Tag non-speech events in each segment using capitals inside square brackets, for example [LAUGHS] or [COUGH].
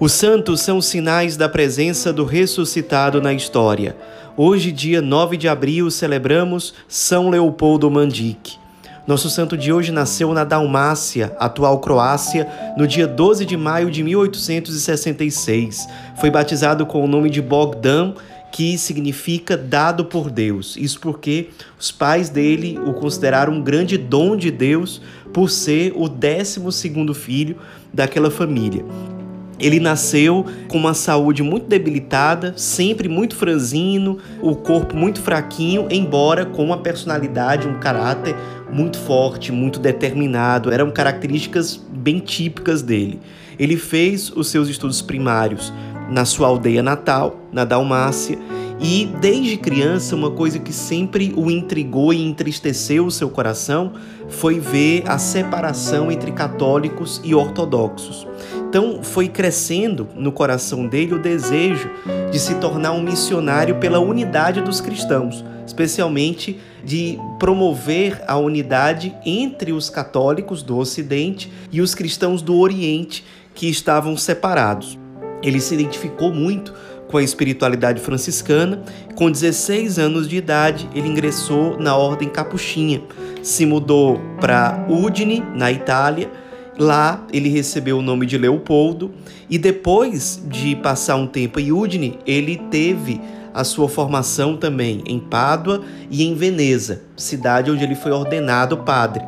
Os santos são sinais da presença do ressuscitado na história. Hoje, dia 9 de abril, celebramos São Leopoldo Mandic. Nosso santo de hoje nasceu na Dalmácia, atual Croácia, no dia 12 de maio de 1866. Foi batizado com o nome de Bogdan, que significa dado por Deus. Isso porque os pais dele o consideraram um grande dom de Deus por ser o décimo segundo filho daquela família. Ele nasceu com uma saúde muito debilitada, sempre muito franzino, o corpo muito fraquinho, embora com uma personalidade, um caráter muito forte, muito determinado. Eram características bem típicas dele. Ele fez os seus estudos primários na sua aldeia natal, na Dalmácia, e desde criança, uma coisa que sempre o intrigou e entristeceu o seu coração foi ver a separação entre católicos e ortodoxos. Então foi crescendo no coração dele o desejo de se tornar um missionário pela unidade dos cristãos, especialmente de promover a unidade entre os católicos do Ocidente e os cristãos do Oriente que estavam separados. Ele se identificou muito com a espiritualidade franciscana. Com 16 anos de idade, ele ingressou na ordem capuchinha, se mudou para Udine, na Itália Lá ele recebeu o nome de Leopoldo e depois de passar um tempo em Udine, ele teve a sua formação também em Pádua e em Veneza, cidade onde ele foi ordenado padre.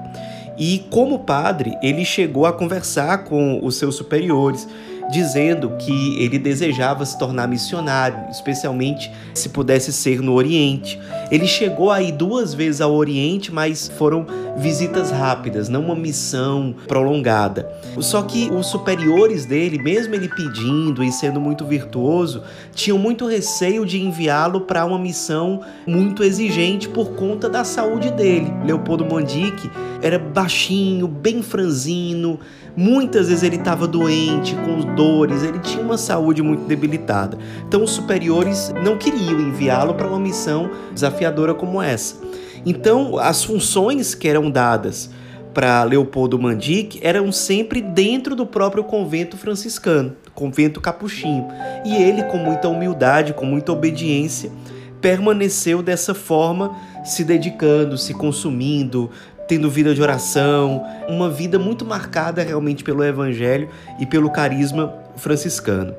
E como padre, ele chegou a conversar com os seus superiores dizendo que ele desejava se tornar missionário, especialmente se pudesse ser no Oriente. Ele chegou aí duas vezes ao Oriente, mas foram visitas rápidas, não uma missão prolongada. Só que os superiores dele, mesmo ele pedindo e sendo muito virtuoso, tinham muito receio de enviá-lo para uma missão muito exigente por conta da saúde dele. Leopoldo Mandic era baixinho, bem franzino, Muitas vezes ele estava doente, com dores, ele tinha uma saúde muito debilitada. Então os superiores não queriam enviá-lo para uma missão desafiadora como essa. Então as funções que eram dadas para Leopoldo Mandic eram sempre dentro do próprio convento franciscano, convento capuchinho. E ele, com muita humildade, com muita obediência, permaneceu dessa forma, se dedicando, se consumindo, tendo vida de oração, uma vida muito marcada realmente pelo evangelho e pelo carisma franciscano.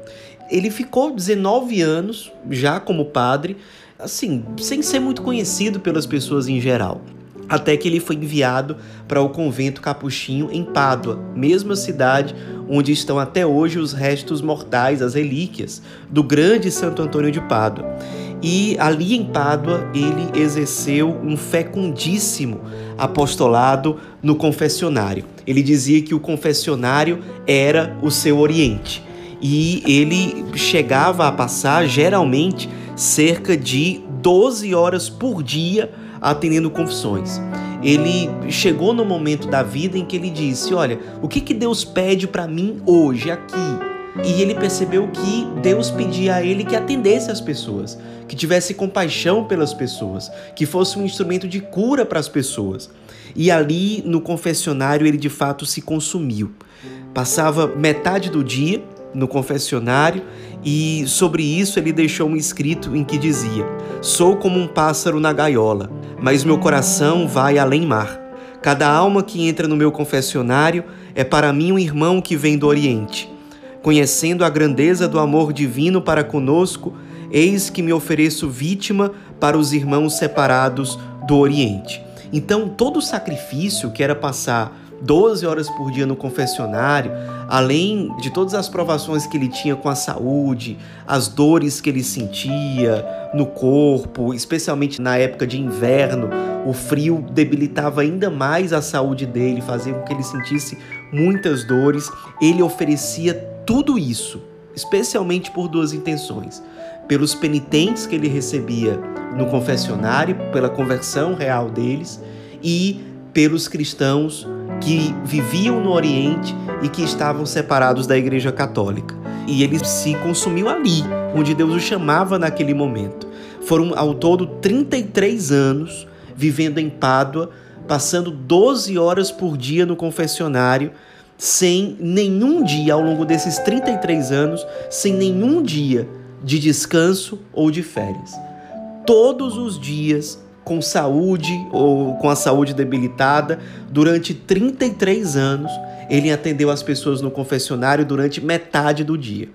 Ele ficou 19 anos já como padre, assim, sem ser muito conhecido pelas pessoas em geral até que ele foi enviado para o convento capuchinho em Pádua, mesma cidade onde estão até hoje os restos mortais, as relíquias do grande Santo Antônio de Pádua. E ali em Pádua ele exerceu um fecundíssimo apostolado no confessionário. Ele dizia que o confessionário era o seu oriente e ele chegava a passar geralmente cerca de 12 horas por dia atendendo confissões. Ele chegou no momento da vida em que ele disse: Olha, o que, que Deus pede para mim hoje, aqui? E ele percebeu que Deus pedia a ele que atendesse as pessoas, que tivesse compaixão pelas pessoas, que fosse um instrumento de cura para as pessoas. E ali no confessionário ele de fato se consumiu. Passava metade do dia no confessionário e sobre isso ele deixou um escrito em que dizia: Sou como um pássaro na gaiola, mas meu coração vai além mar. Cada alma que entra no meu confessionário é para mim um irmão que vem do Oriente. Conhecendo a grandeza do amor divino para conosco, eis que me ofereço vítima para os irmãos separados do Oriente. Então, todo sacrifício que era passar 12 horas por dia no confessionário, além de todas as provações que ele tinha com a saúde, as dores que ele sentia no corpo, especialmente na época de inverno, o frio debilitava ainda mais a saúde dele, fazia com que ele sentisse muitas dores. Ele oferecia tudo isso, especialmente por duas intenções: pelos penitentes que ele recebia no confessionário, pela conversão real deles e pelos cristãos que viviam no Oriente e que estavam separados da Igreja Católica. E ele se consumiu ali, onde Deus o chamava naquele momento. Foram ao todo 33 anos vivendo em Pádua, passando 12 horas por dia no confessionário, sem nenhum dia ao longo desses 33 anos, sem nenhum dia de descanso ou de férias. Todos os dias com saúde ou com a saúde debilitada, durante 33 anos, ele atendeu as pessoas no confessionário durante metade do dia.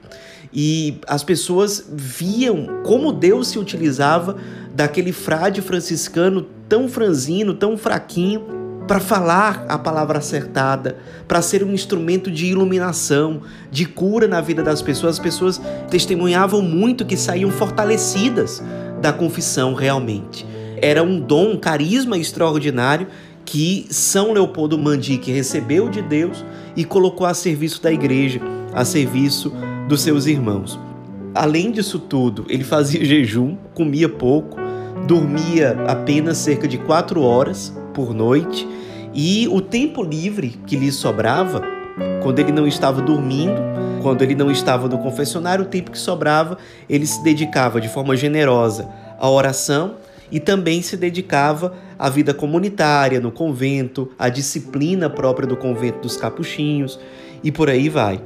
E as pessoas viam como Deus se utilizava daquele frade franciscano tão franzino, tão fraquinho, para falar a palavra acertada, para ser um instrumento de iluminação, de cura na vida das pessoas. As pessoas testemunhavam muito que saíam fortalecidas da confissão realmente. Era um dom, um carisma extraordinário que São Leopoldo Mandique recebeu de Deus e colocou a serviço da igreja, a serviço dos seus irmãos. Além disso tudo, ele fazia [LAUGHS] jejum, comia pouco, dormia apenas cerca de quatro horas por noite e o tempo livre que lhe sobrava, quando ele não estava dormindo, quando ele não estava no confessionário, o tempo que sobrava, ele se dedicava de forma generosa à oração e também se dedicava à vida comunitária no convento, à disciplina própria do convento dos capuchinhos e por aí vai.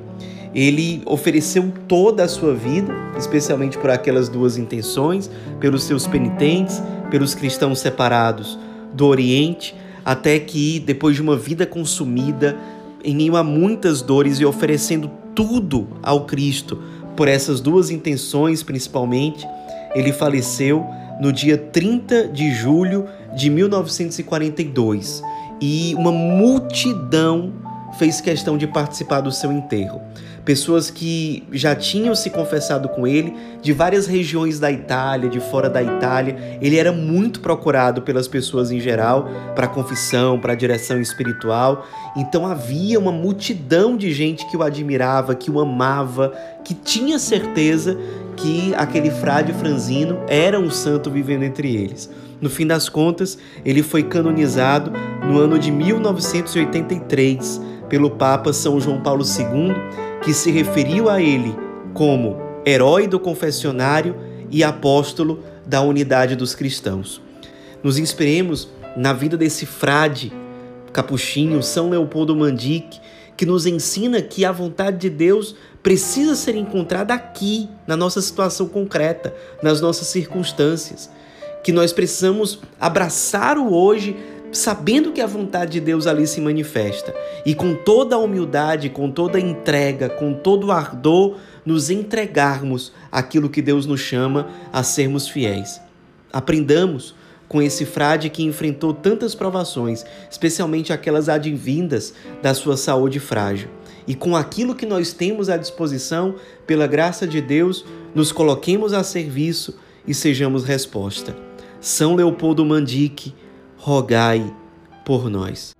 Ele ofereceu toda a sua vida, especialmente por aquelas duas intenções, pelos seus penitentes, pelos cristãos separados do Oriente, até que, depois de uma vida consumida, em meio a muitas dores e oferecendo tudo ao Cristo, por essas duas intenções principalmente, ele faleceu no dia 30 de julho de 1942 e uma multidão fez questão de participar do seu enterro pessoas que já tinham se confessado com ele de várias regiões da Itália, de fora da Itália. Ele era muito procurado pelas pessoas em geral para confissão, para direção espiritual. Então havia uma multidão de gente que o admirava, que o amava, que tinha certeza que aquele frade franzino era um santo vivendo entre eles. No fim das contas, ele foi canonizado no ano de 1983 pelo Papa São João Paulo II que se referiu a ele como herói do confessionário e apóstolo da unidade dos cristãos. Nos inspiremos na vida desse frade capuchinho, São Leopoldo Mandique, que nos ensina que a vontade de Deus precisa ser encontrada aqui, na nossa situação concreta, nas nossas circunstâncias. Que nós precisamos abraçar o hoje sabendo que a vontade de Deus ali se manifesta e com toda a humildade, com toda a entrega, com todo o ardor, nos entregarmos aquilo que Deus nos chama a sermos fiéis. Aprendamos com esse frade que enfrentou tantas provações, especialmente aquelas advindas da sua saúde frágil. E com aquilo que nós temos à disposição, pela graça de Deus, nos coloquemos a serviço e sejamos resposta. São Leopoldo Mandique, rogai por nós.